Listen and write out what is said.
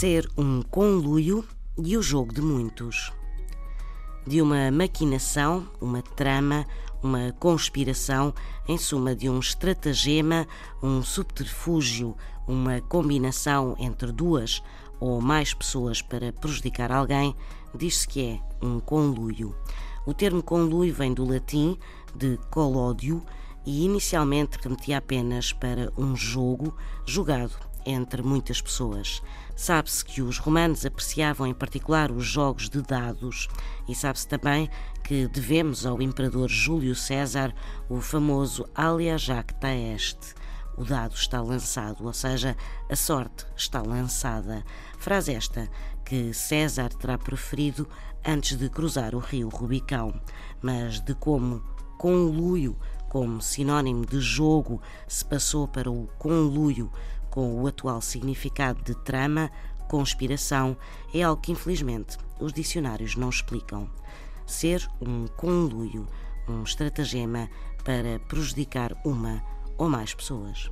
ser um conluio e o jogo de muitos. De uma maquinação, uma trama, uma conspiração, em suma, de um estratagema, um subterfúgio, uma combinação entre duas ou mais pessoas para prejudicar alguém, diz-se que é um conluio. O termo conluio vem do latim de colódio e inicialmente remetia apenas para um jogo jogado entre muitas pessoas. Sabe-se que os romanos apreciavam em particular os jogos de dados e sabe-se também que devemos ao imperador Júlio César o famoso alia jacta est. O dado está lançado, ou seja, a sorte está lançada. Frase esta que César terá preferido antes de cruzar o rio Rubicão, mas de como conluio como sinónimo de jogo se passou para o conluio com o atual significado de trama, conspiração, é algo que infelizmente os dicionários não explicam. Ser um conluio, um estratagema para prejudicar uma ou mais pessoas.